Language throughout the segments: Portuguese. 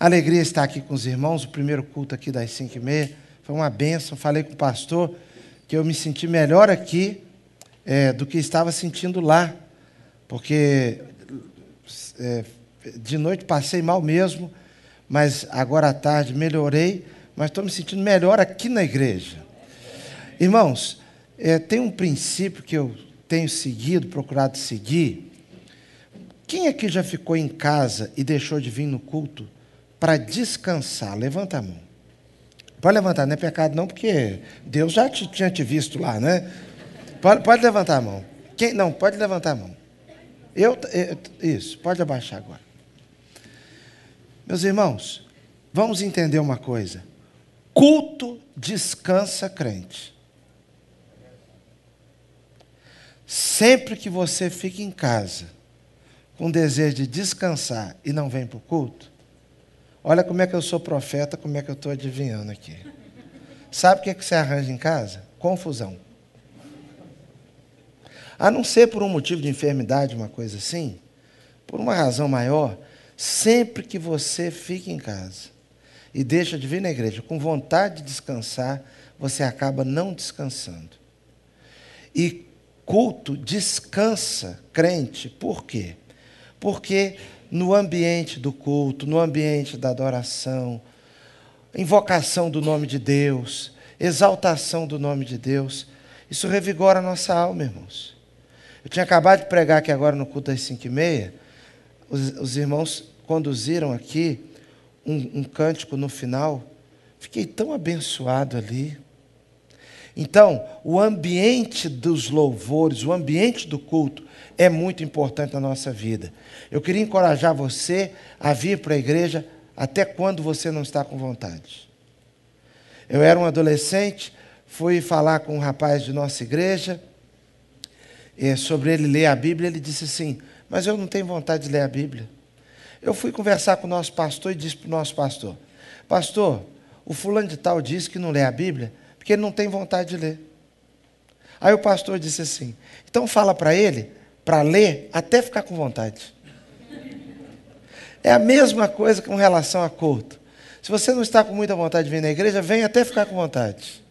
Alegria estar aqui com os irmãos, o primeiro culto aqui das 5 e meia. Foi uma benção. Falei com o pastor que eu me senti melhor aqui é, do que estava sentindo lá. Porque é, de noite passei mal mesmo, mas agora à tarde melhorei, mas estou me sentindo melhor aqui na igreja. Irmãos, é, tem um princípio que eu tenho seguido, procurado seguir. Quem aqui já ficou em casa e deixou de vir no culto para descansar? Levanta a mão. Pode levantar, não é pecado não, porque Deus já te, tinha te visto lá, né? Pode, pode levantar a mão. Quem, não, pode levantar a mão. Eu, eu, isso, pode abaixar agora. Meus irmãos, vamos entender uma coisa. Culto descansa crente. Sempre que você fica em casa com desejo de descansar e não vem para o culto, olha como é que eu sou profeta, como é que eu estou adivinhando aqui. Sabe o que, é que você arranja em casa? Confusão. A não ser por um motivo de enfermidade, uma coisa assim, por uma razão maior, sempre que você fica em casa e deixa de vir na igreja com vontade de descansar, você acaba não descansando. E culto descansa crente, por quê? Porque no ambiente do culto, no ambiente da adoração, invocação do nome de Deus, exaltação do nome de Deus, isso revigora a nossa alma, irmãos. Eu tinha acabado de pregar aqui agora no culto das cinco e meia, os, os irmãos conduziram aqui um, um cântico no final, fiquei tão abençoado ali. Então, o ambiente dos louvores, o ambiente do culto é muito importante na nossa vida. Eu queria encorajar você a vir para a igreja até quando você não está com vontade. Eu era um adolescente, fui falar com um rapaz de nossa igreja sobre ele ler a Bíblia. Ele disse assim: Mas eu não tenho vontade de ler a Bíblia. Eu fui conversar com o nosso pastor e disse para o nosso pastor: Pastor, o fulano de tal disse que não lê a Bíblia porque ele não tem vontade de ler. Aí o pastor disse assim: então fala para ele para ler até ficar com vontade. É a mesma coisa com relação a culto. Se você não está com muita vontade de vir na igreja, vem até ficar com vontade.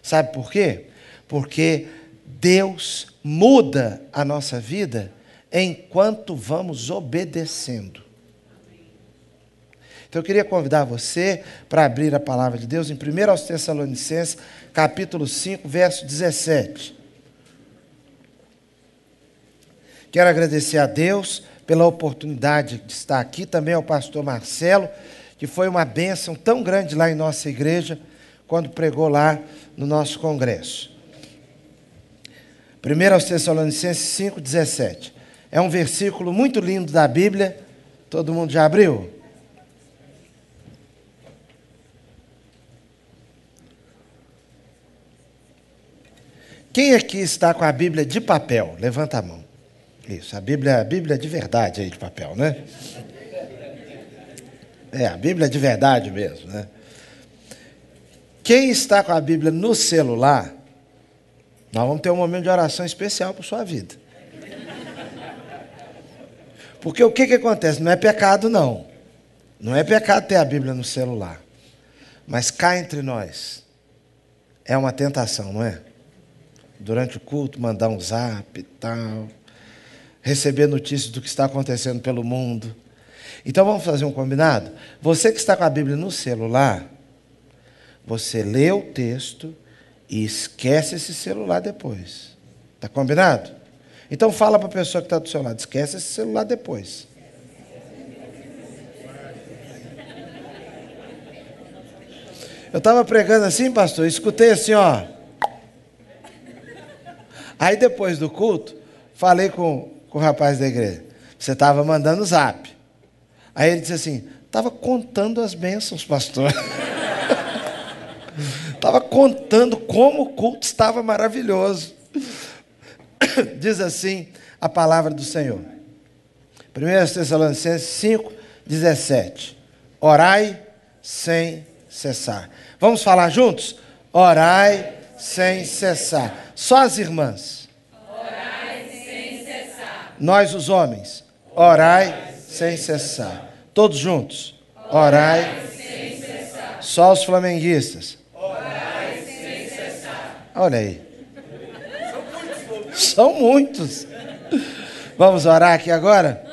Sabe por quê? Porque Deus muda a nossa vida enquanto vamos obedecendo. Então eu queria convidar você para abrir a palavra de Deus em 1 aos Tessalonicenses, capítulo 5, verso 17. Quero agradecer a Deus pela oportunidade de estar aqui, também ao pastor Marcelo, que foi uma bênção tão grande lá em nossa igreja, quando pregou lá no nosso congresso. 1 aos Tessalonicenses 5, 17. É um versículo muito lindo da Bíblia. Todo mundo já abriu? Quem aqui está com a Bíblia de papel? Levanta a mão. Isso, a Bíblia, a Bíblia de verdade aí de papel, né? É, a Bíblia de verdade mesmo, né? Quem está com a Bíblia no celular, nós vamos ter um momento de oração especial para sua vida. Porque o que, que acontece? Não é pecado, não. Não é pecado ter a Bíblia no celular. Mas cá entre nós, é uma tentação, não é? Durante o culto, mandar um zap e tal, receber notícias do que está acontecendo pelo mundo. Então vamos fazer um combinado? Você que está com a Bíblia no celular, você lê o texto e esquece esse celular depois. Está combinado? Então fala para a pessoa que está do seu lado, esquece esse celular depois. Eu estava pregando assim, pastor, escutei assim, ó. Aí depois do culto, falei com, com o rapaz da igreja. Você estava mandando zap. Aí ele disse assim: estava contando as bênçãos, pastor. Estava contando como o culto estava maravilhoso. Diz assim a palavra do Senhor. 1 Tessalonicenses 5, 17. Orai sem cessar. Vamos falar juntos? Orai sem cessar. Só as irmãs. Orai sem cessar. Nós, os homens. Orai sem cessar. Todos juntos. Orai sem cessar. Só os flamenguistas. Orai sem cessar. Olha aí. São muitos. Vamos orar aqui agora?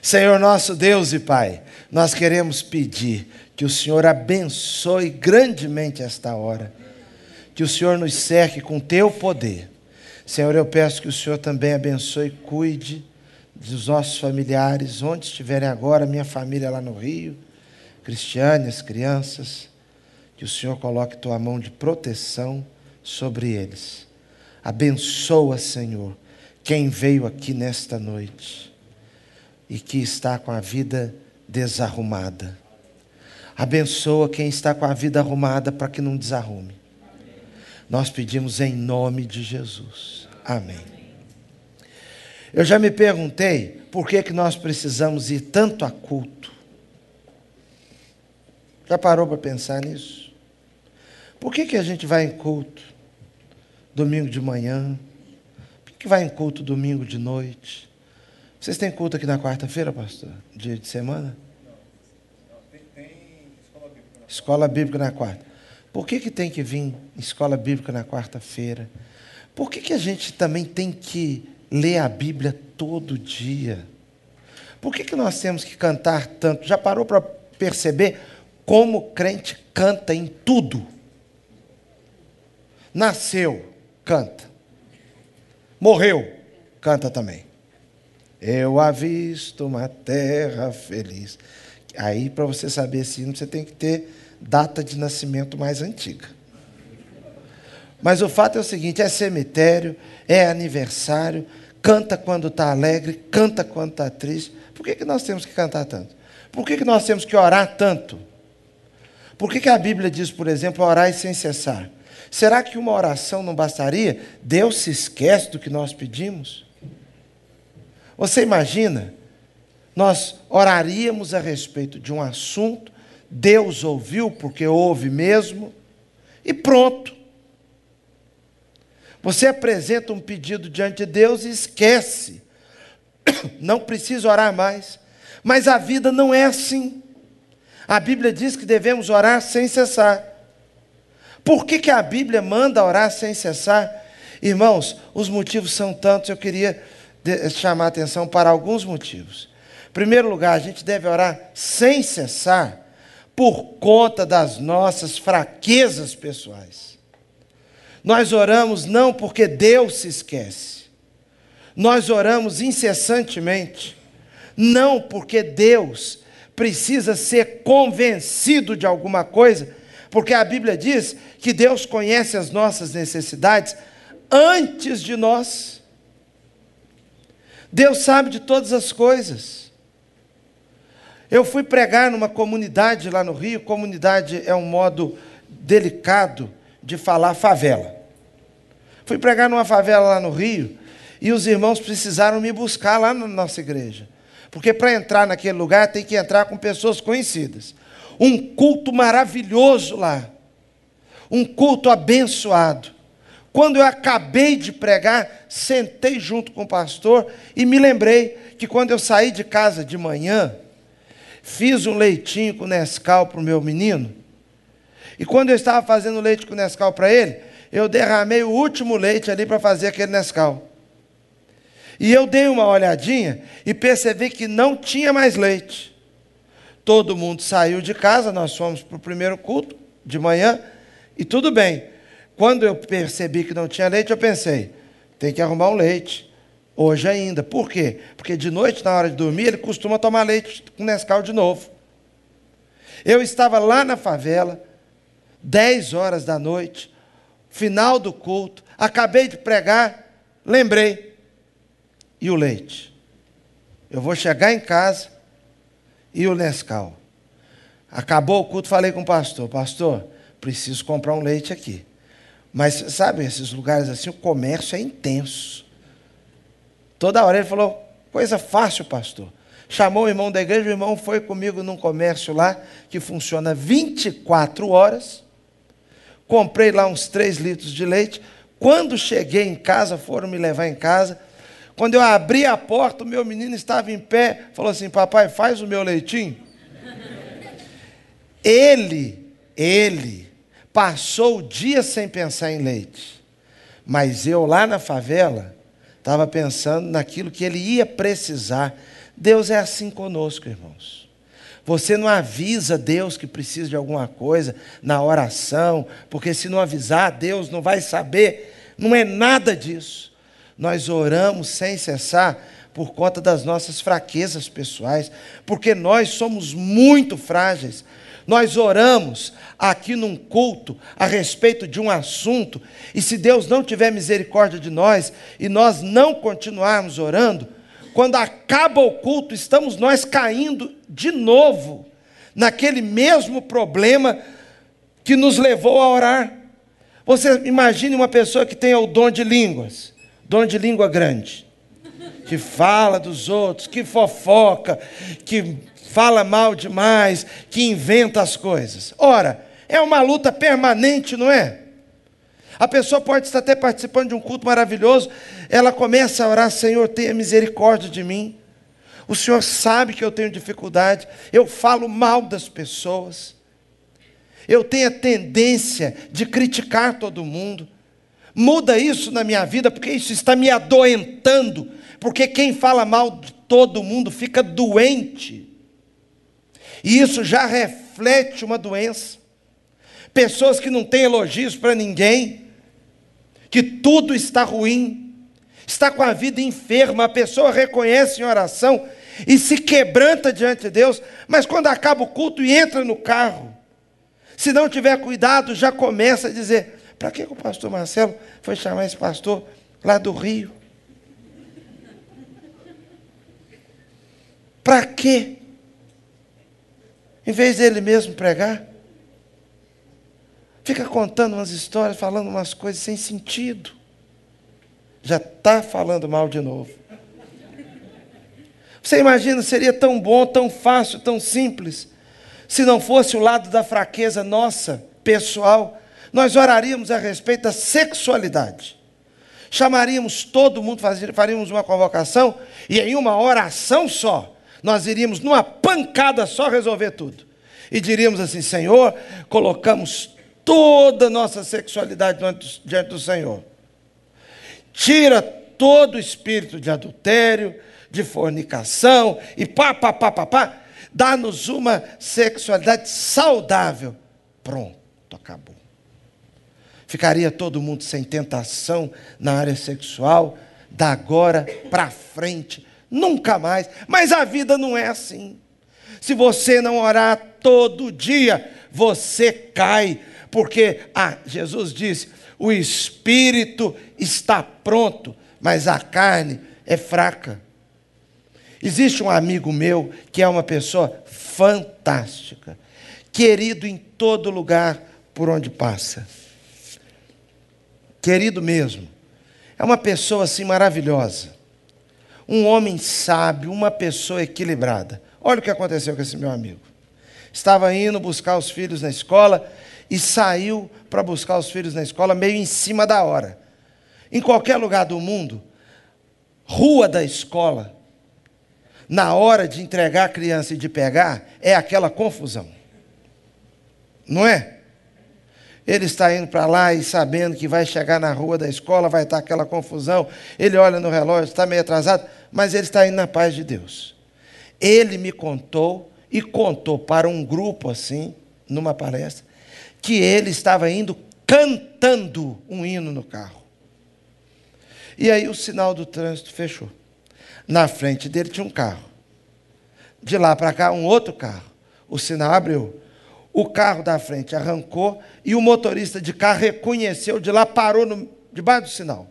Senhor nosso Deus e Pai, nós queremos pedir que o Senhor abençoe grandemente esta hora, que o Senhor nos cerque com teu poder. Senhor, eu peço que o Senhor também abençoe e cuide dos nossos familiares, onde estiverem agora, minha família lá no Rio, Cristiane, as crianças, que o Senhor coloque tua mão de proteção sobre eles. Abençoa, Senhor, quem veio aqui nesta noite e que está com a vida desarrumada. Abençoa quem está com a vida arrumada para que não desarrume. Nós pedimos em nome de Jesus. Amém. Eu já me perguntei por que, que nós precisamos ir tanto a culto. Já parou para pensar nisso? Por que, que a gente vai em culto domingo de manhã? Por que, que vai em culto domingo de noite? Vocês têm culto aqui na quarta-feira, pastor? Dia de semana? Não, tem, tem escola bíblica. Escola bíblica na quarta. Por que, que tem que vir escola bíblica na quarta-feira? Por que, que a gente também tem que ler a Bíblia todo dia? Por que, que nós temos que cantar tanto? Já parou para perceber como crente canta em tudo? Nasceu, canta. Morreu, canta também. Eu avisto uma terra feliz. Aí, para você saber esse você tem que ter data de nascimento mais antiga. Mas o fato é o seguinte: é cemitério, é aniversário, canta quando está alegre, canta quando está triste. Por que, que nós temos que cantar tanto? Por que, que nós temos que orar tanto? Por que, que a Bíblia diz, por exemplo, orar sem cessar? Será que uma oração não bastaria? Deus se esquece do que nós pedimos? Você imagina? Nós oraríamos a respeito de um assunto, Deus ouviu, porque ouve mesmo, e pronto. Você apresenta um pedido diante de Deus e esquece. Não precisa orar mais. Mas a vida não é assim. A Bíblia diz que devemos orar sem cessar. Por que, que a Bíblia manda orar sem cessar? Irmãos, os motivos são tantos, eu queria chamar a atenção para alguns motivos. Em primeiro lugar, a gente deve orar sem cessar por conta das nossas fraquezas pessoais. Nós oramos não porque Deus se esquece. Nós oramos incessantemente, não porque Deus precisa ser convencido de alguma coisa, porque a Bíblia diz que Deus conhece as nossas necessidades antes de nós. Deus sabe de todas as coisas. Eu fui pregar numa comunidade lá no Rio, comunidade é um modo delicado de falar favela. Fui pregar numa favela lá no Rio e os irmãos precisaram me buscar lá na nossa igreja. Porque para entrar naquele lugar tem que entrar com pessoas conhecidas. Um culto maravilhoso lá. Um culto abençoado. Quando eu acabei de pregar, sentei junto com o pastor e me lembrei que quando eu saí de casa de manhã, fiz um leitinho com Nescau para o meu menino. E quando eu estava fazendo leite com Nescau para ele, eu derramei o último leite ali para fazer aquele Nescau. E eu dei uma olhadinha e percebi que não tinha mais leite. Todo mundo saiu de casa, nós fomos para o primeiro culto de manhã, e tudo bem. Quando eu percebi que não tinha leite, eu pensei, tem que arrumar um leite. Hoje ainda. Por quê? Porque de noite, na hora de dormir, ele costuma tomar leite com Nescau de novo. Eu estava lá na favela, 10 horas da noite, final do culto, acabei de pregar, lembrei. E o leite? Eu vou chegar em casa e o Nescau. Acabou o culto, falei com o pastor: Pastor, preciso comprar um leite aqui. Mas, sabe, esses lugares assim, o comércio é intenso. Toda hora ele falou: Coisa fácil, pastor. Chamou o irmão da igreja, o irmão foi comigo num comércio lá que funciona 24 horas. Comprei lá uns 3 litros de leite. Quando cheguei em casa, foram me levar em casa. Quando eu abri a porta, o meu menino estava em pé, falou assim: Papai, faz o meu leitinho. Ele, ele passou o dia sem pensar em leite. Mas eu lá na favela estava pensando naquilo que ele ia precisar. Deus é assim conosco, irmãos. Você não avisa Deus que precisa de alguma coisa na oração, porque se não avisar, Deus não vai saber. Não é nada disso. Nós oramos sem cessar por conta das nossas fraquezas pessoais, porque nós somos muito frágeis. Nós oramos aqui num culto a respeito de um assunto, e se Deus não tiver misericórdia de nós e nós não continuarmos orando, quando acaba o culto, estamos nós caindo de novo naquele mesmo problema que nos levou a orar. Você imagine uma pessoa que tenha o dom de línguas, dom de língua grande, que fala dos outros, que fofoca, que fala mal demais, que inventa as coisas. Ora, é uma luta permanente, não é? A pessoa pode estar até participando de um culto maravilhoso, ela começa a orar: Senhor, tenha misericórdia de mim. O Senhor sabe que eu tenho dificuldade, eu falo mal das pessoas, eu tenho a tendência de criticar todo mundo. Muda isso na minha vida, porque isso está me adoentando, porque quem fala mal de todo mundo fica doente. E isso já reflete uma doença. Pessoas que não têm elogios para ninguém, que tudo está ruim, está com a vida enferma, a pessoa reconhece em oração e se quebranta diante de Deus, mas quando acaba o culto e entra no carro, se não tiver cuidado, já começa a dizer: para que o pastor Marcelo foi chamar esse pastor lá do Rio? Para quê? Em vez dele mesmo pregar, fica contando umas histórias, falando umas coisas sem sentido. Já está falando mal de novo. Você imagina, seria tão bom, tão fácil, tão simples, se não fosse o lado da fraqueza nossa, pessoal, nós oraríamos a respeito da sexualidade. Chamaríamos todo mundo, faríamos uma convocação, e em uma oração só, nós iríamos numa pancada só resolver tudo. E diríamos assim: Senhor, colocamos toda a nossa sexualidade diante do Senhor. Tira todo o espírito de adultério, de fornicação e pá, pá, pá, pá, pá. Dá-nos uma sexualidade saudável. Pronto, acabou. Ficaria todo mundo sem tentação na área sexual, da agora para frente nunca mais. Mas a vida não é assim. Se você não orar todo dia, você cai, porque ah, Jesus disse: o espírito está pronto, mas a carne é fraca. Existe um amigo meu que é uma pessoa fantástica, querido em todo lugar por onde passa. Querido mesmo. É uma pessoa assim maravilhosa um homem sábio, uma pessoa equilibrada. Olha o que aconteceu com esse meu amigo. Estava indo buscar os filhos na escola e saiu para buscar os filhos na escola meio em cima da hora. Em qualquer lugar do mundo, rua da escola, na hora de entregar a criança e de pegar, é aquela confusão. Não é? Ele está indo para lá e sabendo que vai chegar na rua da escola, vai estar aquela confusão. Ele olha no relógio, está meio atrasado, mas ele está indo na paz de Deus. Ele me contou e contou para um grupo assim, numa palestra, que ele estava indo cantando um hino no carro. E aí o sinal do trânsito fechou. Na frente dele tinha um carro. De lá para cá, um outro carro. O sinal abriu o carro da frente arrancou e o motorista de carro reconheceu de lá, parou no, debaixo do sinal.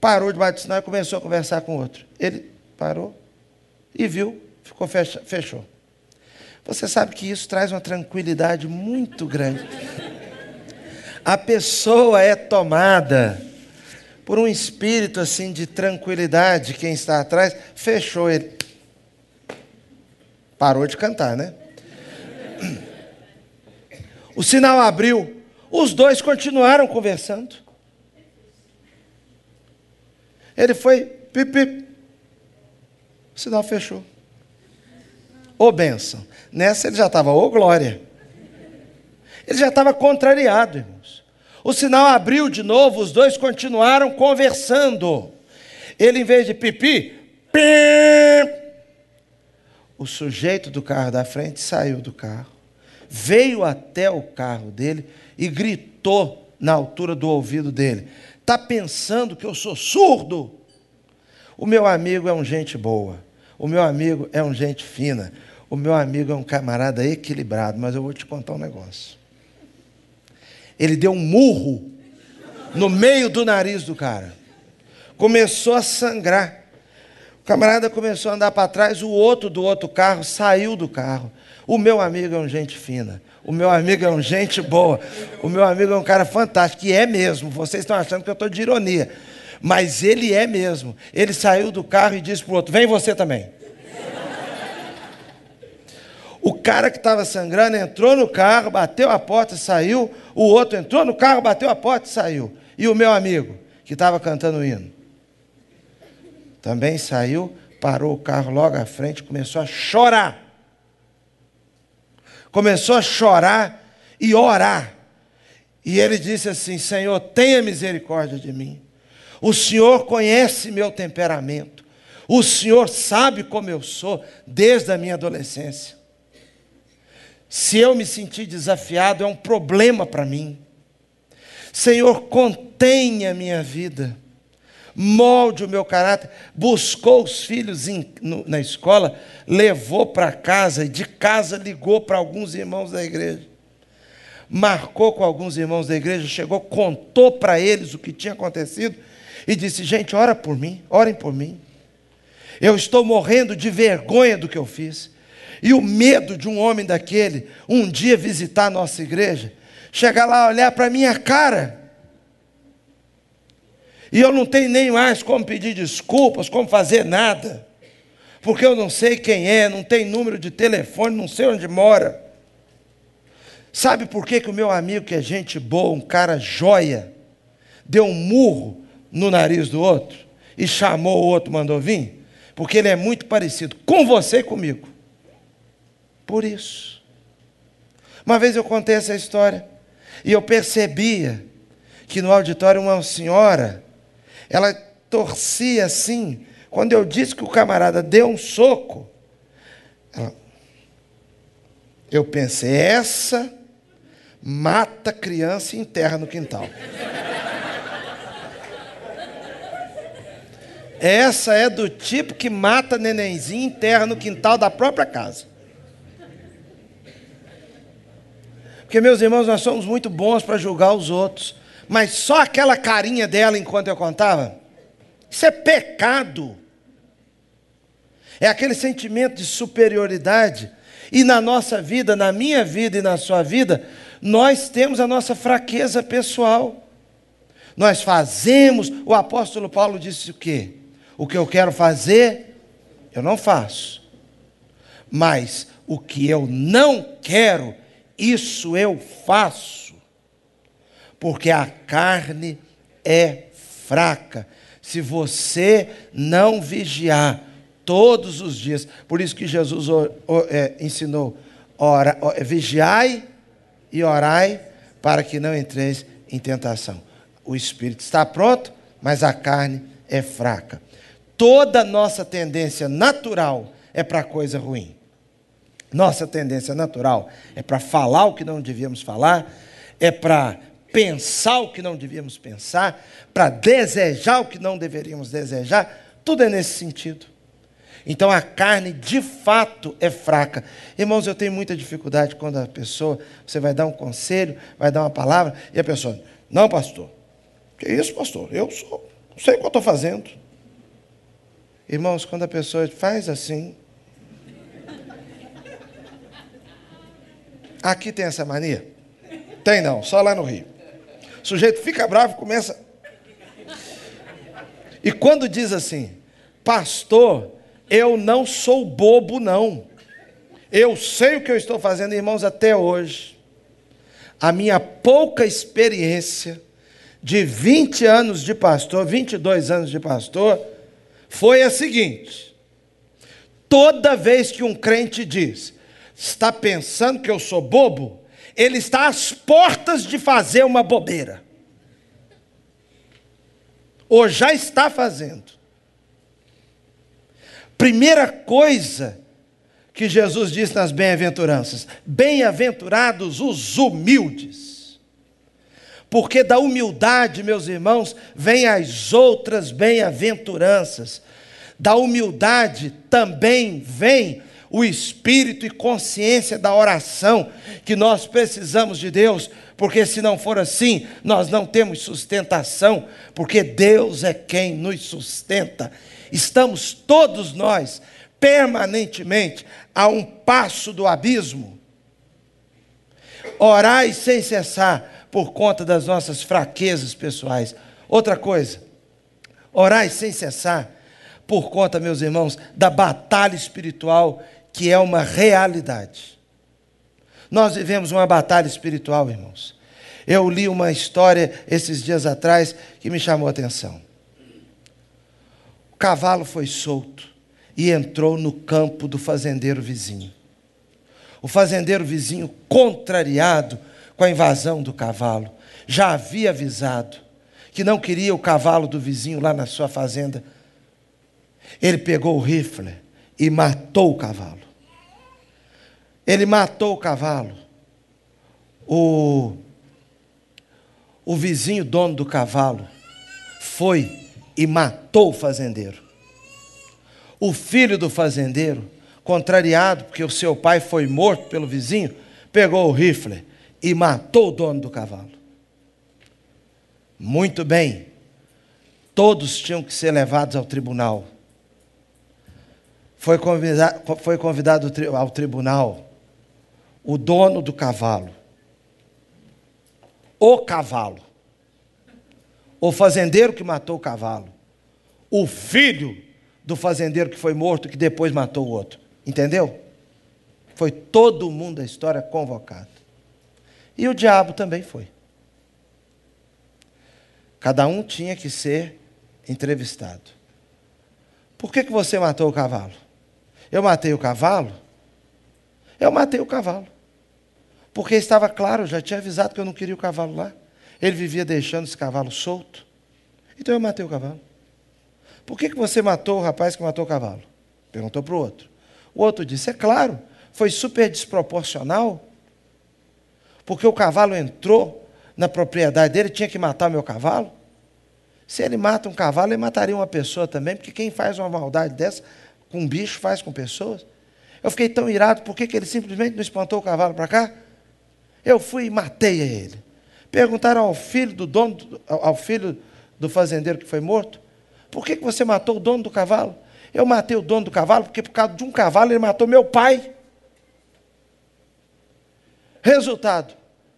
Parou debaixo do sinal e começou a conversar com outro. Ele parou e viu, ficou fecha, fechou. Você sabe que isso traz uma tranquilidade muito grande. A pessoa é tomada por um espírito assim de tranquilidade, quem está atrás, fechou ele. Parou de cantar, né? O sinal abriu. Os dois continuaram conversando. Ele foi, pip, pip. O sinal fechou. ô bênção. Nessa ele já estava, ô glória. Ele já estava contrariado, irmãos. O sinal abriu de novo, os dois continuaram conversando. Ele, em vez de pipi, pim, o sujeito do carro da frente saiu do carro, veio até o carro dele e gritou na altura do ouvido dele: Está pensando que eu sou surdo? O meu amigo é um gente boa, o meu amigo é um gente fina, o meu amigo é um camarada equilibrado, mas eu vou te contar um negócio. Ele deu um murro no meio do nariz do cara. Começou a sangrar. O camarada começou a andar para trás, o outro do outro carro saiu do carro. O meu amigo é um gente fina. O meu amigo é um gente boa. O meu amigo é um cara fantástico. E é mesmo. Vocês estão achando que eu estou de ironia. Mas ele é mesmo. Ele saiu do carro e disse para o outro: Vem você também. O cara que estava sangrando entrou no carro, bateu a porta, saiu. O outro entrou no carro, bateu a porta e saiu. E o meu amigo, que estava cantando o hino, também saiu, parou o carro logo à frente, começou a chorar. Começou a chorar e orar. E ele disse assim: Senhor, tenha misericórdia de mim. O Senhor conhece meu temperamento. O Senhor sabe como eu sou desde a minha adolescência. Se eu me sentir desafiado, é um problema para mim. Senhor, contenha minha vida, molde o meu caráter. Buscou os filhos no, na escola, levou para casa e de casa ligou para alguns irmãos da igreja. Marcou com alguns irmãos da igreja, chegou, contou para eles o que tinha acontecido e disse: Gente, ora por mim, orem por mim. Eu estou morrendo de vergonha do que eu fiz. E o medo de um homem daquele um dia visitar a nossa igreja, chegar lá, olhar para a minha cara. E eu não tenho nem mais como pedir desculpas, como fazer nada. Porque eu não sei quem é, não tem número de telefone, não sei onde mora. Sabe por que, que o meu amigo, que é gente boa, um cara joia, deu um murro no nariz do outro e chamou o outro, mandou vir? Porque ele é muito parecido com você e comigo por isso. Uma vez eu contei essa história e eu percebia que no auditório uma senhora, ela torcia assim, quando eu disse que o camarada deu um soco, ela, eu pensei, essa mata criança e enterra no quintal. Essa é do tipo que mata nenenzinho e enterra no quintal da própria casa. Porque, meus irmãos, nós somos muito bons para julgar os outros. Mas só aquela carinha dela enquanto eu contava, isso é pecado. É aquele sentimento de superioridade. E na nossa vida, na minha vida e na sua vida, nós temos a nossa fraqueza pessoal. Nós fazemos, o apóstolo Paulo disse o quê? O que eu quero fazer, eu não faço. Mas o que eu não quero, isso eu faço, porque a carne é fraca. Se você não vigiar todos os dias, por isso que Jesus é, ensinou: ora, vigiai e orai para que não entreis em tentação. O espírito está pronto, mas a carne é fraca. Toda nossa tendência natural é para coisa ruim. Nossa tendência natural é para falar o que não devíamos falar, é para pensar o que não devíamos pensar, para desejar o que não deveríamos desejar, tudo é nesse sentido. Então a carne de fato é fraca. Irmãos, eu tenho muita dificuldade quando a pessoa, você vai dar um conselho, vai dar uma palavra, e a pessoa, não, pastor, que isso, pastor? Eu sou, sei o que eu estou fazendo. Irmãos, quando a pessoa faz assim, Aqui tem essa mania? Tem não, só lá no Rio. O sujeito fica bravo, começa. E quando diz assim, pastor, eu não sou bobo, não. Eu sei o que eu estou fazendo, irmãos, até hoje. A minha pouca experiência de 20 anos de pastor, 22 anos de pastor, foi a seguinte: Toda vez que um crente diz, está pensando que eu sou bobo, ele está às portas de fazer uma bobeira. Ou já está fazendo. Primeira coisa que Jesus disse nas bem-aventuranças: Bem-aventurados os humildes. Porque da humildade, meus irmãos, vem as outras bem-aventuranças. Da humildade também vem o espírito e consciência da oração que nós precisamos de Deus, porque se não for assim, nós não temos sustentação, porque Deus é quem nos sustenta. Estamos todos nós permanentemente a um passo do abismo. Orai sem cessar por conta das nossas fraquezas pessoais. Outra coisa, orai sem cessar por conta, meus irmãos, da batalha espiritual que é uma realidade. Nós vivemos uma batalha espiritual, irmãos. Eu li uma história esses dias atrás que me chamou a atenção. O cavalo foi solto e entrou no campo do fazendeiro vizinho. O fazendeiro vizinho, contrariado com a invasão do cavalo, já havia avisado que não queria o cavalo do vizinho lá na sua fazenda. Ele pegou o rifle e matou o cavalo. Ele matou o cavalo. O, o vizinho dono do cavalo foi e matou o fazendeiro. O filho do fazendeiro, contrariado porque o seu pai foi morto pelo vizinho, pegou o rifle e matou o dono do cavalo. Muito bem, todos tinham que ser levados ao tribunal. Foi convidado, foi convidado ao tribunal o dono do cavalo, o cavalo, o fazendeiro que matou o cavalo, o filho do fazendeiro que foi morto, que depois matou o outro. Entendeu? Foi todo mundo da história convocado. E o diabo também foi. Cada um tinha que ser entrevistado. Por que, que você matou o cavalo? Eu matei o cavalo? Eu matei o cavalo. Porque estava claro, já tinha avisado que eu não queria o cavalo lá. Ele vivia deixando esse cavalo solto. Então eu matei o cavalo. Por que, que você matou o rapaz que matou o cavalo? Perguntou para o outro. O outro disse: É claro, foi super desproporcional. Porque o cavalo entrou na propriedade dele, tinha que matar o meu cavalo. Se ele mata um cavalo, ele mataria uma pessoa também, porque quem faz uma maldade dessa com um bicho faz com pessoas. Eu fiquei tão irado, por que, ele simplesmente não espantou o cavalo para cá? Eu fui e matei ele. Perguntaram ao filho do dono, ao filho do fazendeiro que foi morto, por que, que você matou o dono do cavalo? Eu matei o dono do cavalo porque, por causa de um cavalo, ele matou meu pai. Resultado: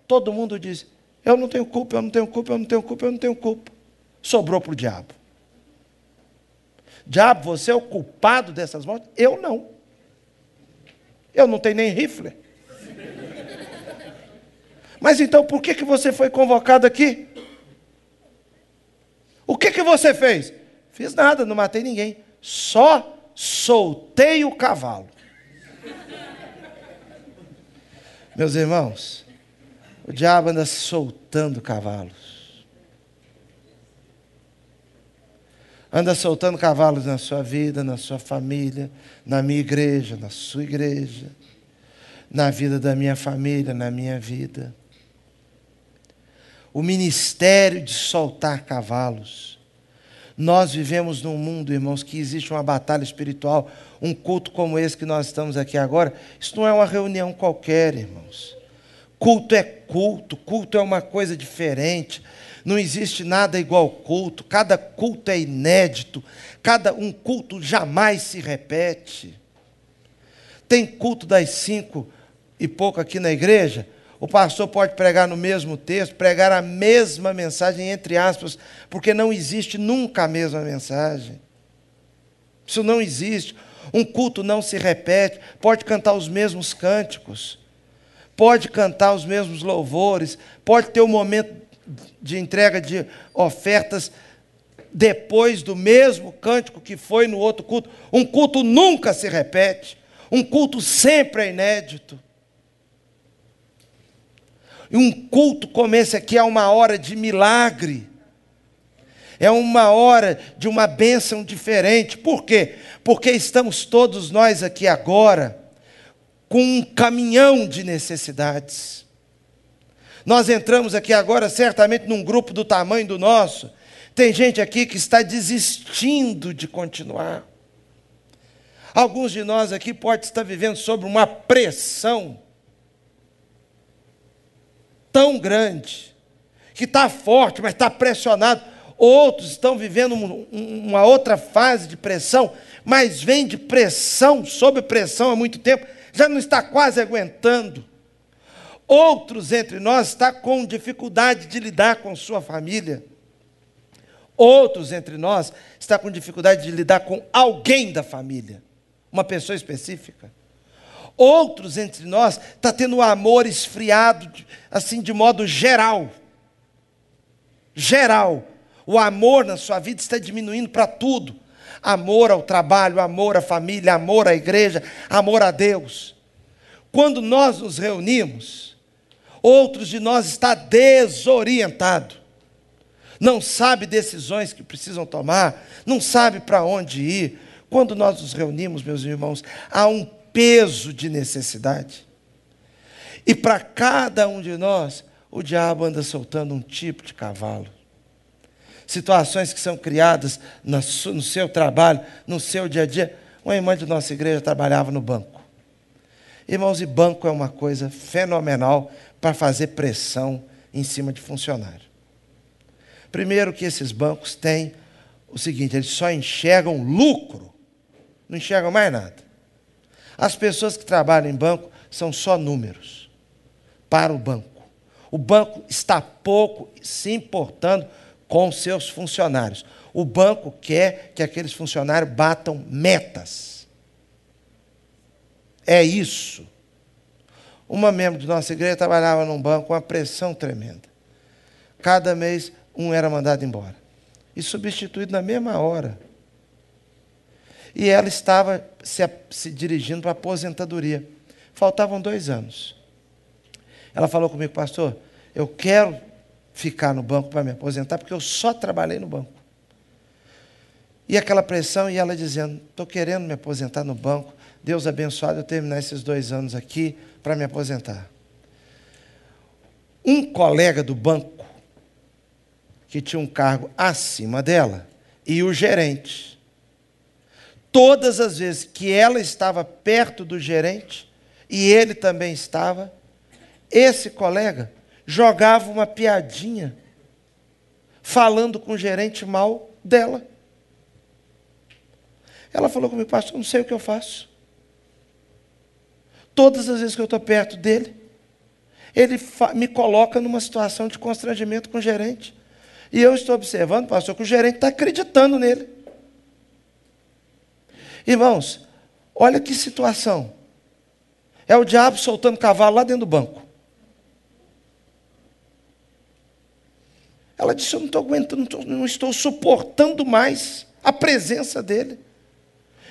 todo mundo diz: Eu não tenho culpa, eu não tenho culpa, eu não tenho culpa, eu não tenho culpa. Sobrou para o diabo. Diabo, você é o culpado dessas mortes? Eu não. Eu não tenho nem rifle. Mas então por que, que você foi convocado aqui? O que, que você fez? Fiz nada, não matei ninguém. Só soltei o cavalo. Meus irmãos, o diabo anda soltando cavalos. Anda soltando cavalos na sua vida, na sua família, na minha igreja, na sua igreja, na vida da minha família, na minha vida. O ministério de soltar cavalos nós vivemos num mundo, irmãos, que existe uma batalha espiritual, um culto como esse que nós estamos aqui agora. Isso não é uma reunião qualquer, irmãos. Culto é culto, culto é uma coisa diferente. Não existe nada igual culto, cada culto é inédito, cada um culto jamais se repete. Tem culto das cinco e pouco aqui na igreja, o pastor pode pregar no mesmo texto, pregar a mesma mensagem, entre aspas, porque não existe nunca a mesma mensagem. Isso não existe. Um culto não se repete, pode cantar os mesmos cânticos, pode cantar os mesmos louvores, pode ter um momento de entrega de ofertas depois do mesmo cântico que foi no outro culto. Um culto nunca se repete, um culto sempre é inédito. E um culto como esse aqui é uma hora de milagre. É uma hora de uma bênção diferente. Por quê? Porque estamos todos nós aqui agora com um caminhão de necessidades. Nós entramos aqui agora, certamente, num grupo do tamanho do nosso. Tem gente aqui que está desistindo de continuar. Alguns de nós aqui podem estar vivendo sob uma pressão tão grande, que está forte, mas está pressionado. Outros estão vivendo uma outra fase de pressão, mas vem de pressão, sob pressão há muito tempo, já não está quase aguentando. Outros entre nós estão com dificuldade de lidar com sua família. Outros entre nós estão com dificuldade de lidar com alguém da família, uma pessoa específica. Outros entre nós está tendo o amor esfriado, assim, de modo geral. Geral. O amor na sua vida está diminuindo para tudo. Amor ao trabalho, amor à família, amor à igreja, amor a Deus. Quando nós nos reunimos, outros de nós está desorientado. Não sabe decisões que precisam tomar, não sabe para onde ir. Quando nós nos reunimos, meus irmãos, há um peso de necessidade. E para cada um de nós, o diabo anda soltando um tipo de cavalo. Situações que são criadas no seu trabalho, no seu dia a dia. Uma irmã de nossa igreja trabalhava no banco. Irmãos, e banco é uma coisa fenomenal para fazer pressão em cima de funcionário. Primeiro que esses bancos têm o seguinte, eles só enxergam lucro, não enxergam mais nada. As pessoas que trabalham em banco são só números para o banco. O banco está pouco se importando com seus funcionários. O banco quer que aqueles funcionários batam metas. É isso. Uma membro de nossa igreja trabalhava num banco com uma pressão tremenda. Cada mês, um era mandado embora. E substituído na mesma hora e ela estava se, se dirigindo para a aposentadoria. Faltavam dois anos. Ela falou comigo, pastor, eu quero ficar no banco para me aposentar, porque eu só trabalhei no banco. E aquela pressão, e ela dizendo: estou querendo me aposentar no banco, Deus abençoado eu terminar esses dois anos aqui para me aposentar. Um colega do banco, que tinha um cargo acima dela, e o gerente, Todas as vezes que ela estava perto do gerente, e ele também estava, esse colega jogava uma piadinha, falando com o gerente mal dela. Ela falou comigo, pastor, não sei o que eu faço. Todas as vezes que eu estou perto dele, ele me coloca numa situação de constrangimento com o gerente. E eu estou observando, pastor, que o gerente está acreditando nele. Irmãos, olha que situação. É o diabo soltando cavalo lá dentro do banco. Ela disse: Eu não estou aguentando, não estou, não estou suportando mais a presença dele.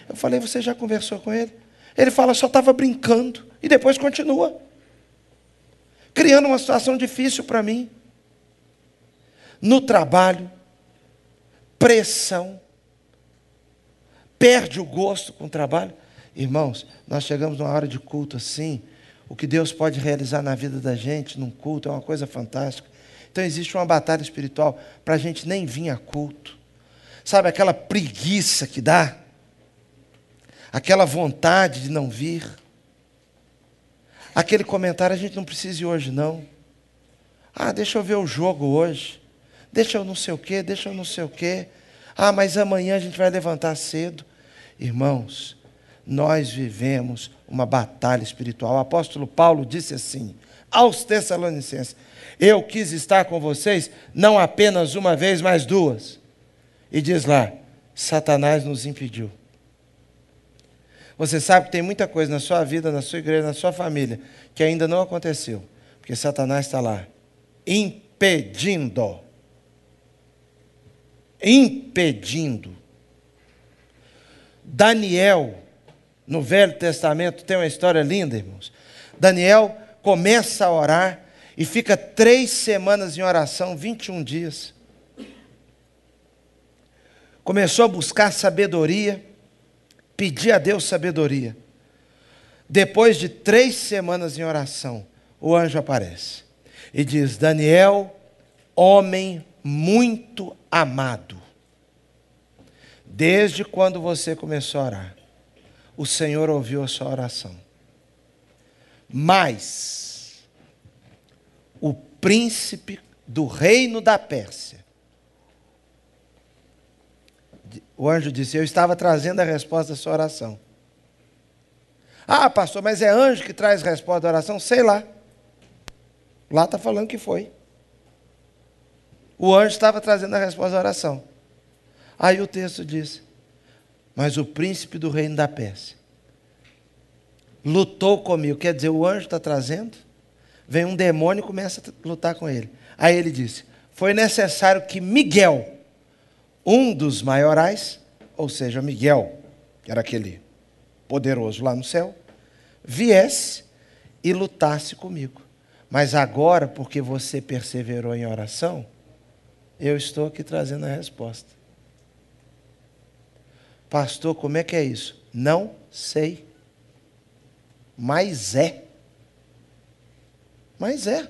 Eu falei: Você já conversou com ele? Ele fala: Só estava brincando. E depois continua. Criando uma situação difícil para mim. No trabalho, pressão perde o gosto com o trabalho. Irmãos, nós chegamos numa hora de culto assim, o que Deus pode realizar na vida da gente num culto é uma coisa fantástica. Então existe uma batalha espiritual para a gente nem vir a culto. Sabe aquela preguiça que dá? Aquela vontade de não vir? Aquele comentário a gente não precisa ir hoje, não. Ah, deixa eu ver o jogo hoje. Deixa eu não sei o quê, deixa eu não sei o quê. Ah, mas amanhã a gente vai levantar cedo. Irmãos, nós vivemos uma batalha espiritual. O apóstolo Paulo disse assim aos Tessalonicenses: Eu quis estar com vocês não apenas uma vez, mas duas. E diz lá: Satanás nos impediu. Você sabe que tem muita coisa na sua vida, na sua igreja, na sua família, que ainda não aconteceu, porque Satanás está lá, impedindo. impedindo. Daniel, no Velho Testamento, tem uma história linda, irmãos. Daniel começa a orar e fica três semanas em oração, 21 dias. Começou a buscar sabedoria, pedir a Deus sabedoria. Depois de três semanas em oração, o anjo aparece e diz: Daniel, homem muito amado, desde quando você começou a orar, o Senhor ouviu a sua oração. Mas o príncipe do reino da Pérsia, o anjo disse: Eu estava trazendo a resposta da sua oração. Ah, pastor, mas é anjo que traz resposta da oração? Sei lá. Lá está falando que foi. O anjo estava trazendo a resposta da oração. Aí o texto diz: Mas o príncipe do reino da Pérsia lutou comigo. Quer dizer, o anjo está trazendo, vem um demônio e começa a lutar com ele. Aí ele disse: Foi necessário que Miguel, um dos maiorais, ou seja, Miguel, que era aquele poderoso lá no céu, viesse e lutasse comigo. Mas agora, porque você perseverou em oração, eu estou aqui trazendo a resposta. Pastor, como é que é isso? Não sei. Mas é. Mas é.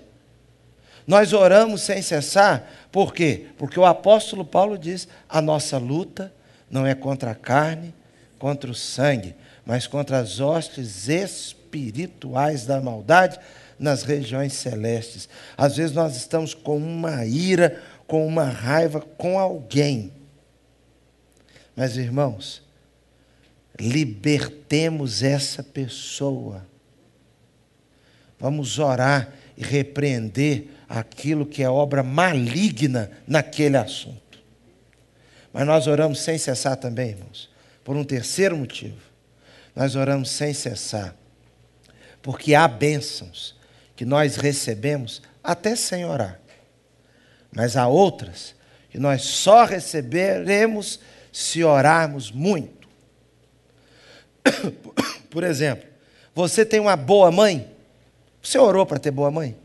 Nós oramos sem cessar, por quê? Porque o apóstolo Paulo diz: a nossa luta não é contra a carne, contra o sangue, mas contra as hostes espirituais da maldade nas regiões celestes. Às vezes nós estamos com uma ira, com uma raiva com alguém. Mas, irmãos, libertemos essa pessoa. Vamos orar e repreender aquilo que é obra maligna naquele assunto. Mas nós oramos sem cessar também, irmãos, por um terceiro motivo nós oramos sem cessar, porque há bênçãos que nós recebemos até sem orar, mas há outras que nós só receberemos se orarmos muito. Por exemplo, você tem uma boa mãe? Você orou para ter boa mãe?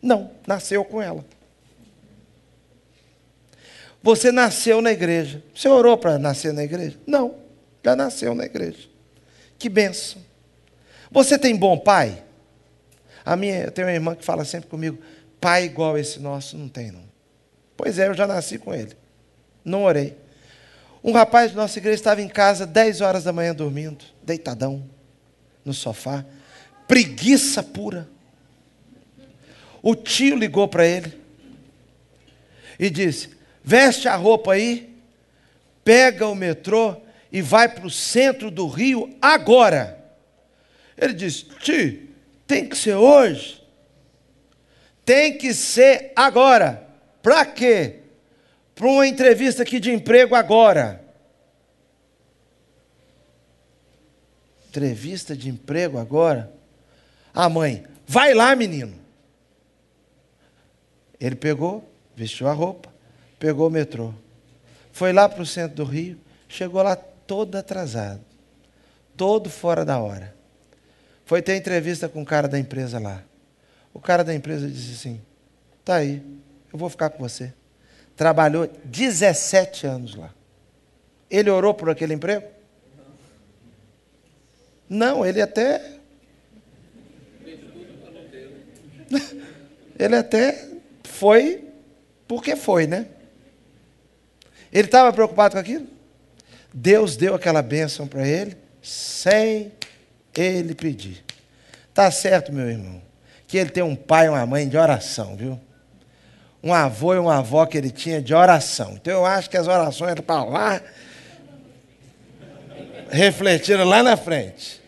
Não, nasceu com ela. Você nasceu na igreja. Você orou para nascer na igreja? Não, já nasceu na igreja. Que benção. Você tem bom pai? A minha, eu tenho uma irmã que fala sempre comigo, pai igual esse nosso não tem não. Pois é, eu já nasci com ele. Não orei. Um rapaz da nossa igreja estava em casa 10 horas da manhã dormindo, deitadão, no sofá, preguiça pura. O tio ligou para ele e disse: Veste a roupa aí, pega o metrô e vai para o centro do Rio agora. Ele diz: Ti, tem que ser hoje. Tem que ser agora. Para quê? Para uma entrevista aqui de emprego agora. Entrevista de emprego agora? Ah, mãe, vai lá, menino. Ele pegou, vestiu a roupa, pegou o metrô. Foi lá para o centro do Rio, chegou lá todo atrasado, todo fora da hora. Foi ter entrevista com o cara da empresa lá. O cara da empresa disse assim: tá aí, eu vou ficar com você. Trabalhou 17 anos lá. Ele orou por aquele emprego? Não, ele até. ele até foi porque foi, né? Ele estava preocupado com aquilo? Deus deu aquela bênção para ele sem ele pedir. Tá certo, meu irmão, que ele tem um pai e uma mãe de oração, viu? Um avô e uma avó que ele tinha de oração. Então eu acho que as orações eram para lá, refletiram lá na frente.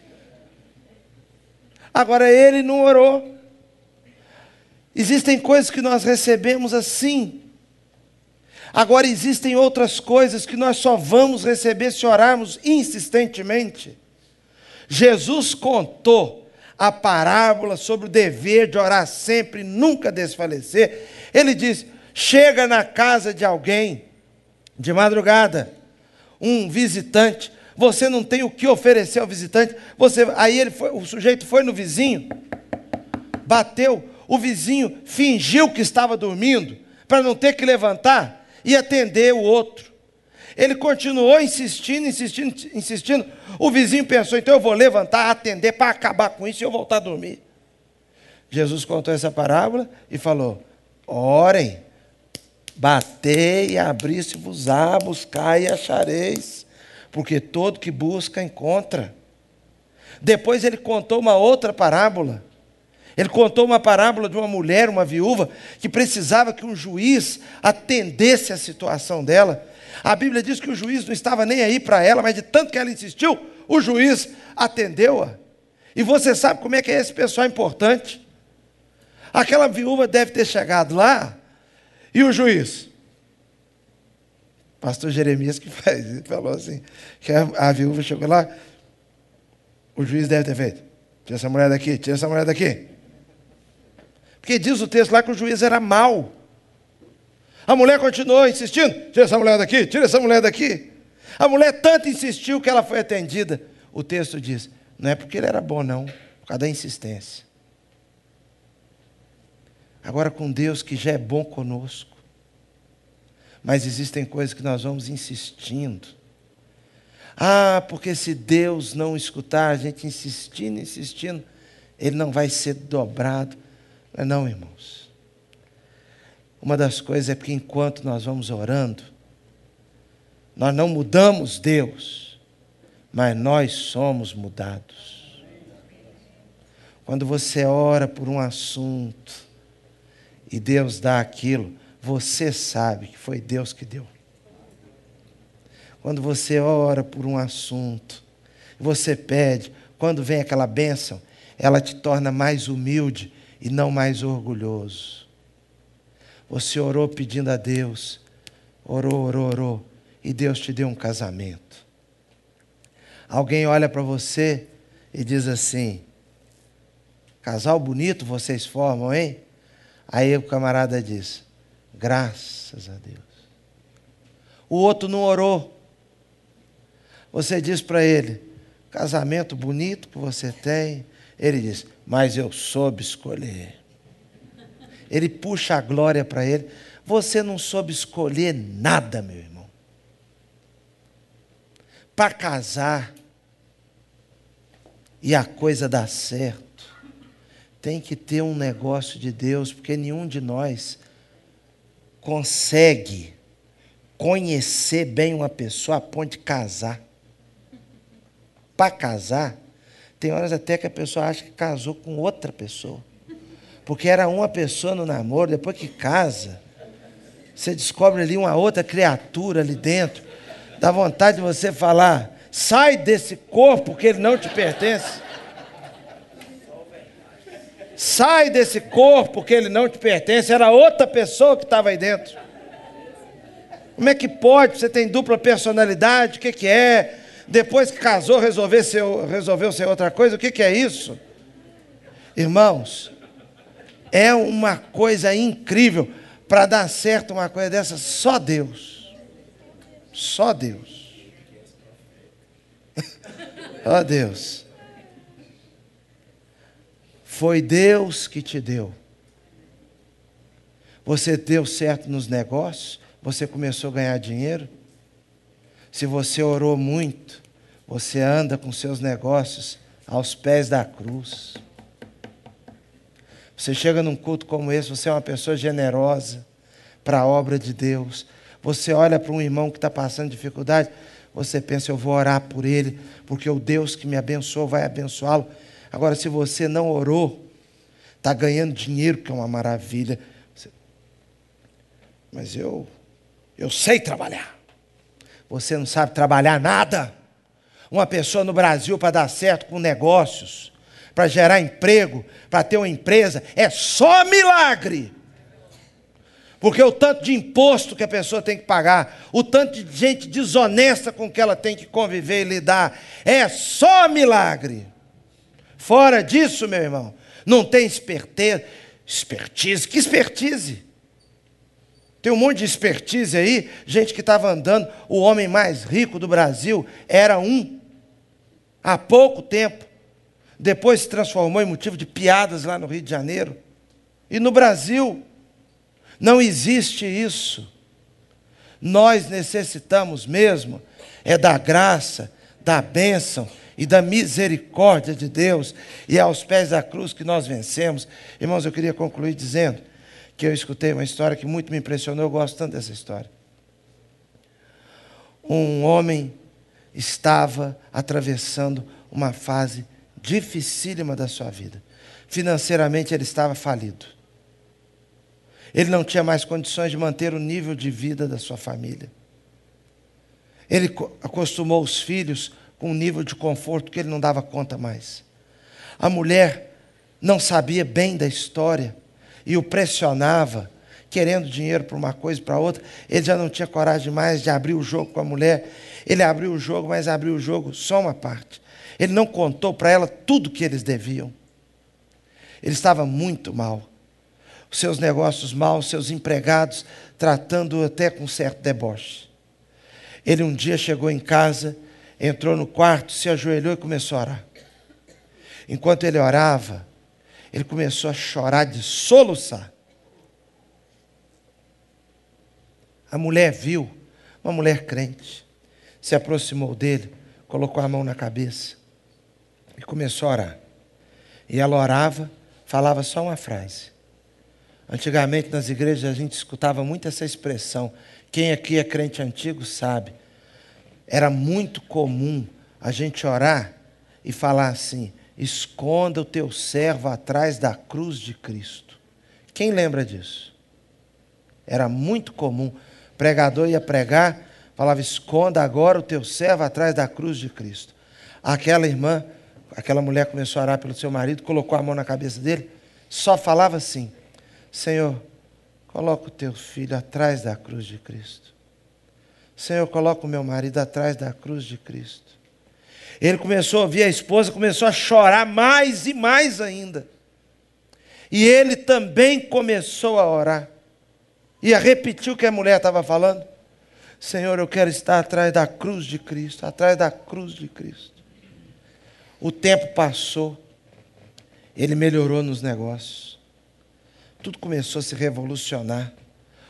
Agora ele não orou. Existem coisas que nós recebemos assim, Agora existem outras coisas que nós só vamos receber se orarmos insistentemente. Jesus contou a parábola sobre o dever de orar sempre, nunca desfalecer. Ele diz: chega na casa de alguém, de madrugada, um visitante. Você não tem o que oferecer ao visitante. Você, aí ele foi, o sujeito foi no vizinho, bateu, o vizinho fingiu que estava dormindo para não ter que levantar e atender o outro. Ele continuou insistindo, insistindo, insistindo. O vizinho pensou: então eu vou levantar, atender para acabar com isso e eu voltar a dormir. Jesus contou essa parábola e falou: orem, batei e abri-se-vos-á, buscai e achareis, porque todo que busca encontra. Depois ele contou uma outra parábola. Ele contou uma parábola de uma mulher, uma viúva, que precisava que um juiz atendesse a situação dela. A Bíblia diz que o juiz não estava nem aí para ela, mas de tanto que ela insistiu, o juiz atendeu-a. E você sabe como é que é esse pessoal importante? Aquela viúva deve ter chegado lá e o juiz. Pastor Jeremias que faz, ele falou assim, que a, a viúva chegou lá, o juiz deve ter feito. Tira essa mulher daqui, tira essa mulher daqui. Porque diz o texto lá que o juiz era mau. A mulher continuou insistindo: tira essa mulher daqui, tira essa mulher daqui. A mulher tanto insistiu que ela foi atendida. O texto diz: não é porque ele era bom, não, por causa da insistência. Agora, com Deus que já é bom conosco, mas existem coisas que nós vamos insistindo. Ah, porque se Deus não escutar a gente insistindo, insistindo, ele não vai ser dobrado. Não, irmãos. Uma das coisas é porque enquanto nós vamos orando, nós não mudamos Deus, mas nós somos mudados. Quando você ora por um assunto e Deus dá aquilo, você sabe que foi Deus que deu. Quando você ora por um assunto, você pede, quando vem aquela bênção, ela te torna mais humilde e não mais orgulhoso. Você orou pedindo a Deus, orou, orou, orou, e Deus te deu um casamento. Alguém olha para você e diz assim: casal bonito vocês formam, hein? Aí o camarada diz: graças a Deus. O outro não orou. Você diz para ele: casamento bonito que você tem. Ele diz: mas eu soube escolher ele puxa a glória para ele. Você não soube escolher nada, meu irmão. Para casar e a coisa dar certo, tem que ter um negócio de Deus, porque nenhum de nós consegue conhecer bem uma pessoa a ponto de casar. Para casar, tem horas até que a pessoa acha que casou com outra pessoa. Porque era uma pessoa no namoro, depois que casa, você descobre ali uma outra criatura ali dentro. Dá vontade de você falar: sai desse corpo que ele não te pertence. Sai desse corpo que ele não te pertence. Era outra pessoa que estava aí dentro. Como é que pode? Você tem dupla personalidade? O que, que é? Depois que casou, resolveu ser, resolveu ser outra coisa? O que, que é isso? Irmãos, é uma coisa incrível. Para dar certo uma coisa dessa, só Deus. Só Deus. Ó Deus. Foi Deus que te deu. Você deu certo nos negócios, você começou a ganhar dinheiro. Se você orou muito, você anda com seus negócios aos pés da cruz. Você chega num culto como esse, você é uma pessoa generosa para a obra de Deus. Você olha para um irmão que está passando dificuldade, você pensa, eu vou orar por ele, porque o Deus que me abençoou vai abençoá-lo. Agora, se você não orou, está ganhando dinheiro, que é uma maravilha. Mas eu, eu sei trabalhar. Você não sabe trabalhar nada. Uma pessoa no Brasil para dar certo com negócios, para gerar emprego, para ter uma empresa, é só milagre. Porque o tanto de imposto que a pessoa tem que pagar, o tanto de gente desonesta com que ela tem que conviver e lidar, é só milagre. Fora disso, meu irmão, não tem esperteza, expertise, que expertise? Tem um monte de expertise aí, gente que estava andando. O homem mais rico do Brasil era um, há pouco tempo. Depois se transformou em motivo de piadas lá no Rio de Janeiro. E no Brasil, não existe isso. Nós necessitamos mesmo é da graça, da bênção e da misericórdia de Deus, e é aos pés da cruz que nós vencemos. Irmãos, eu queria concluir dizendo que eu escutei uma história que muito me impressionou, eu gosto tanto dessa história. Um homem estava atravessando uma fase dificílima da sua vida. Financeiramente ele estava falido. Ele não tinha mais condições de manter o nível de vida da sua família. Ele acostumou os filhos com um nível de conforto que ele não dava conta mais. A mulher não sabia bem da história e o pressionava, querendo dinheiro para uma coisa para outra. Ele já não tinha coragem mais de abrir o jogo com a mulher. Ele abriu o jogo, mas abriu o jogo só uma parte. Ele não contou para ela tudo que eles deviam. Ele estava muito mal. Os seus negócios mal, seus empregados tratando até com certo deboche. Ele um dia chegou em casa, entrou no quarto, se ajoelhou e começou a orar. Enquanto ele orava, ele começou a chorar de soluçar. A mulher viu, uma mulher crente, se aproximou dele, colocou a mão na cabeça e começou a orar. E ela orava, falava só uma frase. Antigamente nas igrejas a gente escutava muito essa expressão. Quem aqui é crente antigo sabe. Era muito comum a gente orar e falar assim: esconda o teu servo atrás da cruz de Cristo. Quem lembra disso? Era muito comum. O pregador ia pregar, falava: esconda agora o teu servo atrás da cruz de Cristo. Aquela irmã, aquela mulher começou a orar pelo seu marido, colocou a mão na cabeça dele, só falava assim: Senhor, coloca o teu filho atrás da cruz de Cristo. Senhor, coloca o meu marido atrás da cruz de Cristo. Ele começou a ouvir a esposa, começou a chorar mais e mais ainda. E ele também começou a orar. E a repetir o que a mulher estava falando. Senhor, eu quero estar atrás da cruz de Cristo, atrás da cruz de Cristo. O tempo passou, ele melhorou nos negócios, tudo começou a se revolucionar,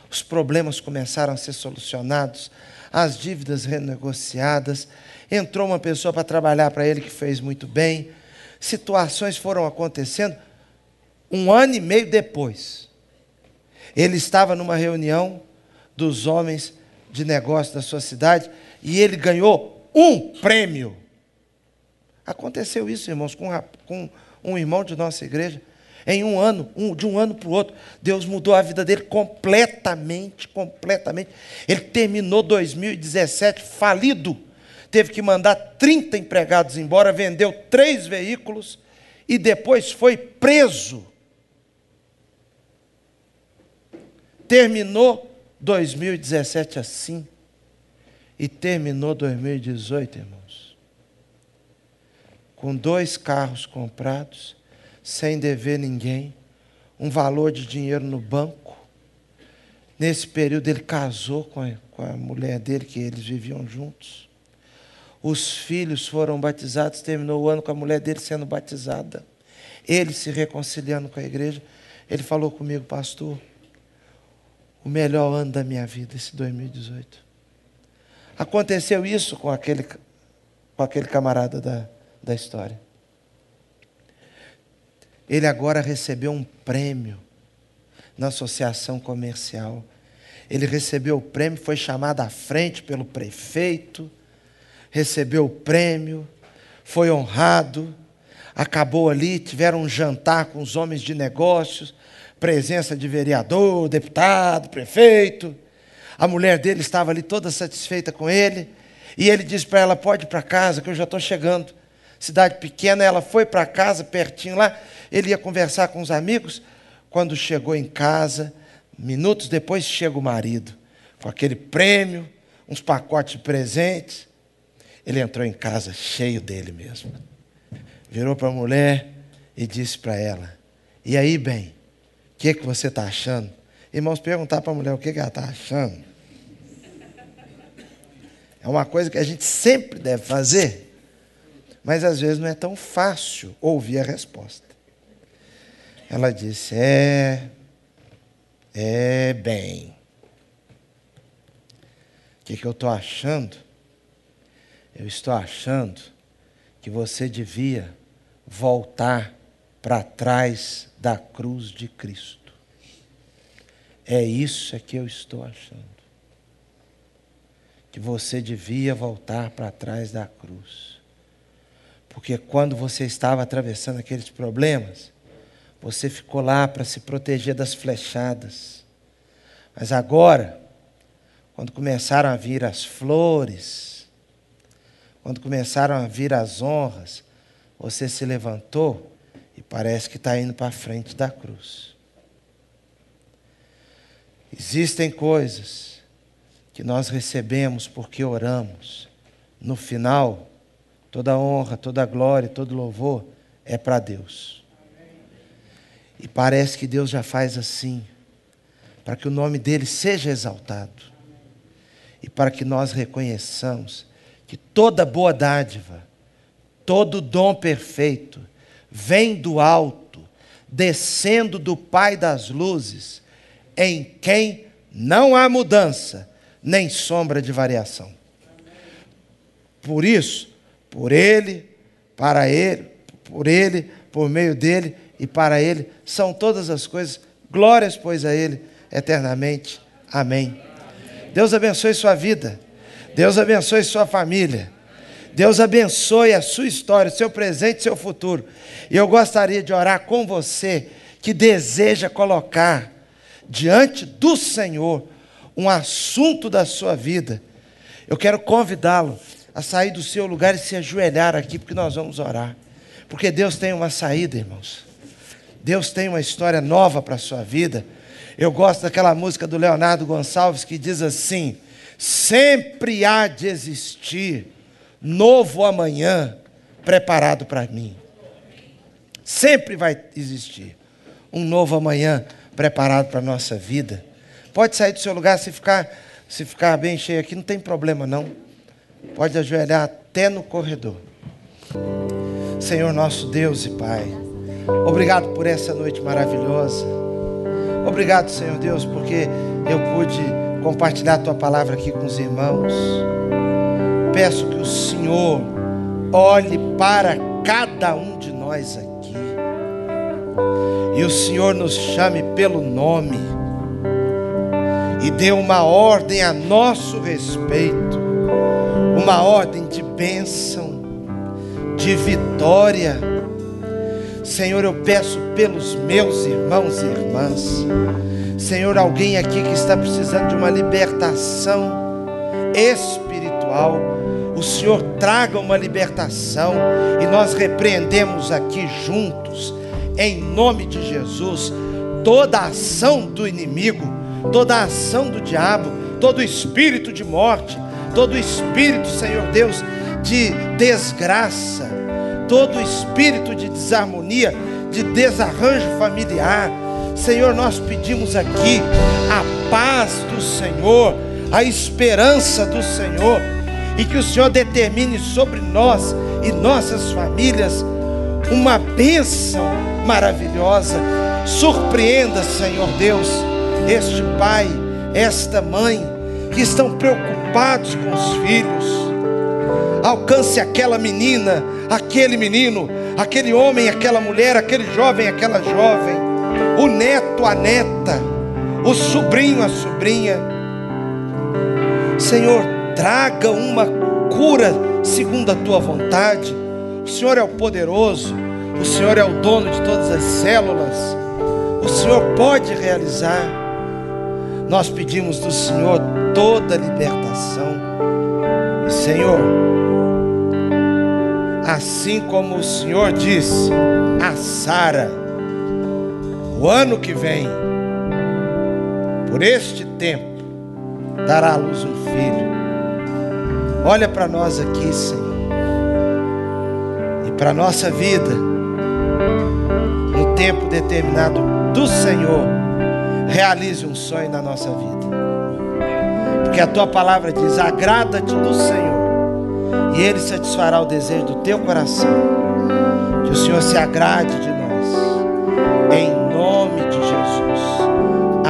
os problemas começaram a ser solucionados, as dívidas renegociadas, entrou uma pessoa para trabalhar para ele que fez muito bem. Situações foram acontecendo um ano e meio depois. Ele estava numa reunião dos homens de negócio da sua cidade e ele ganhou um prêmio. Aconteceu isso, irmãos, com, com um irmão de nossa igreja. Em um ano, um, de um ano para o outro, Deus mudou a vida dele completamente, completamente. Ele terminou 2017 falido. Teve que mandar 30 empregados embora, vendeu três veículos e depois foi preso. Terminou 2017 assim. E terminou 2018, irmãos, com dois carros comprados sem dever ninguém, um valor de dinheiro no banco. Nesse período ele casou com a, com a mulher dele, que eles viviam juntos. Os filhos foram batizados, terminou o ano com a mulher dele sendo batizada. Ele se reconciliando com a igreja. Ele falou comigo, pastor, o melhor ano da minha vida, esse 2018. Aconteceu isso com aquele, com aquele camarada da, da história. Ele agora recebeu um prêmio na associação comercial. Ele recebeu o prêmio, foi chamado à frente pelo prefeito, recebeu o prêmio, foi honrado, acabou ali, tiveram um jantar com os homens de negócios, presença de vereador, deputado, prefeito. A mulher dele estava ali toda satisfeita com ele, e ele disse para ela: Pode ir para casa, que eu já estou chegando cidade pequena, ela foi para casa, pertinho lá, ele ia conversar com os amigos. Quando chegou em casa, minutos depois chega o marido, com aquele prêmio, uns pacotes de presentes. Ele entrou em casa cheio dele mesmo. Virou para a mulher e disse para ela: E aí, bem, o que, que você está achando? Irmãos, perguntar para a mulher o que ela está achando. É uma coisa que a gente sempre deve fazer, mas às vezes não é tão fácil ouvir a resposta. Ela disse: É, é bem. O que, que eu estou achando? Eu estou achando que você devia voltar para trás da cruz de Cristo. É isso é que eu estou achando. Que você devia voltar para trás da cruz. Porque quando você estava atravessando aqueles problemas, você ficou lá para se proteger das flechadas. Mas agora, quando começaram a vir as flores, quando começaram a vir as honras, você se levantou e parece que está indo para a frente da cruz. Existem coisas que nós recebemos porque oramos. No final, toda honra, toda glória, todo louvor é para Deus. E parece que Deus já faz assim, para que o nome dele seja exaltado e para que nós reconheçamos que toda boa dádiva, todo dom perfeito, vem do alto, descendo do Pai das luzes, em quem não há mudança, nem sombra de variação. Por isso, por Ele, para Ele, por Ele, por meio dele e para Ele, são todas as coisas. Glórias, pois, a Ele eternamente. Amém. Deus abençoe sua vida. Deus abençoe sua família. Deus abençoe a sua história, seu presente e seu futuro. E eu gostaria de orar com você que deseja colocar diante do Senhor um assunto da sua vida. Eu quero convidá-lo a sair do seu lugar e se ajoelhar aqui, porque nós vamos orar. Porque Deus tem uma saída, irmãos. Deus tem uma história nova para a sua vida. Eu gosto daquela música do Leonardo Gonçalves que diz assim: sempre há de existir novo amanhã preparado para mim. Sempre vai existir um novo amanhã preparado para a nossa vida. Pode sair do seu lugar se ficar, se ficar bem cheio aqui, não tem problema não. Pode ajoelhar até no corredor. Senhor nosso Deus e Pai, obrigado por essa noite maravilhosa. Obrigado, Senhor Deus, porque eu pude compartilhar a tua palavra aqui com os irmãos. Peço que o Senhor olhe para cada um de nós aqui. E o Senhor nos chame pelo nome e dê uma ordem a nosso respeito, uma ordem de bênção, de vitória. Senhor, eu peço pelos meus irmãos e irmãs Senhor, alguém aqui que está precisando de uma libertação espiritual, o Senhor traga uma libertação e nós repreendemos aqui juntos, em nome de Jesus, toda ação do inimigo, toda ação do diabo, todo espírito de morte, todo espírito, Senhor Deus, de desgraça, todo espírito de desarmonia, de desarranjo familiar Senhor, nós pedimos aqui a paz do Senhor, a esperança do Senhor, e que o Senhor determine sobre nós e nossas famílias uma bênção maravilhosa. Surpreenda, Senhor Deus, este pai, esta mãe que estão preocupados com os filhos. Alcance aquela menina, aquele menino, aquele homem, aquela mulher, aquele jovem, aquela jovem o neto, a neta, o sobrinho, a sobrinha. Senhor, traga uma cura segundo a tua vontade. O Senhor é o poderoso, o Senhor é o dono de todas as células. O Senhor pode realizar. Nós pedimos do Senhor toda libertação. E Senhor, assim como o Senhor disse a Sara, o ano que vem, por este tempo, dará à luz um filho. Olha para nós aqui, Senhor, e para a nossa vida, no tempo determinado do Senhor, realize um sonho na nossa vida. Porque a tua palavra diz: agrada-te do Senhor, e Ele satisfará o desejo do teu coração. Que o Senhor se agrade de nós, em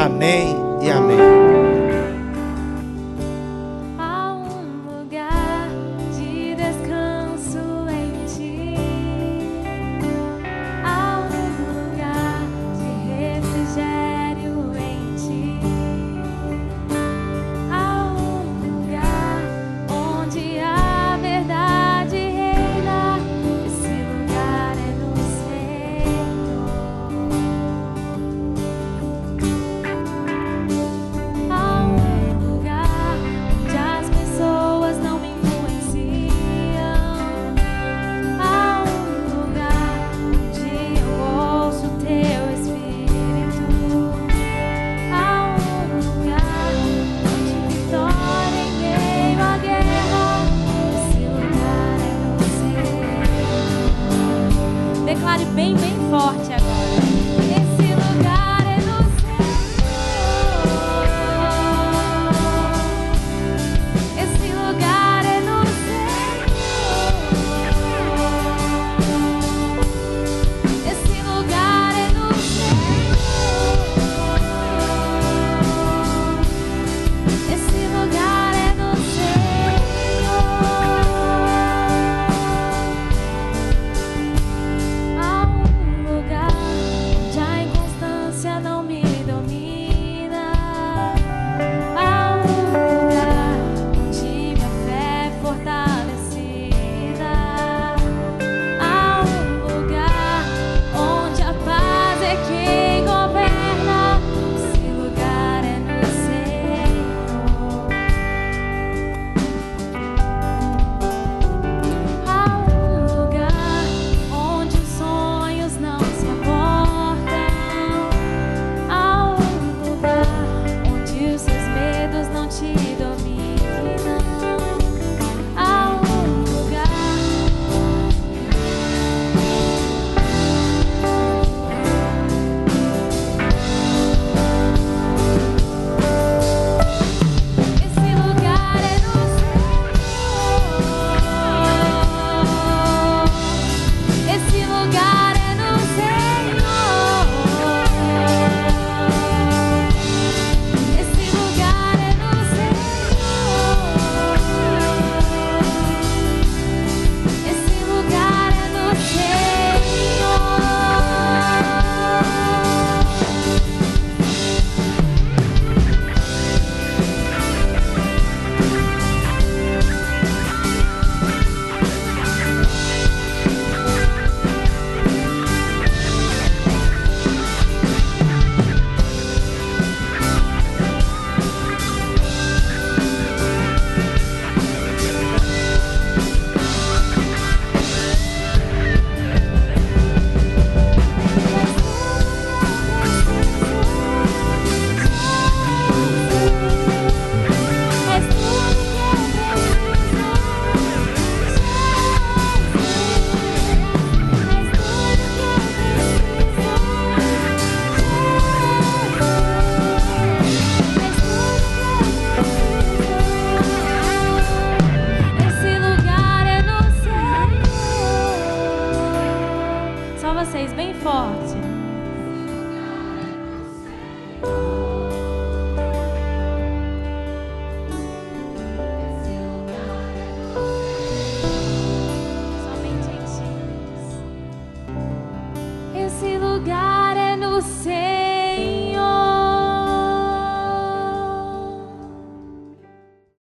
Amém e amém.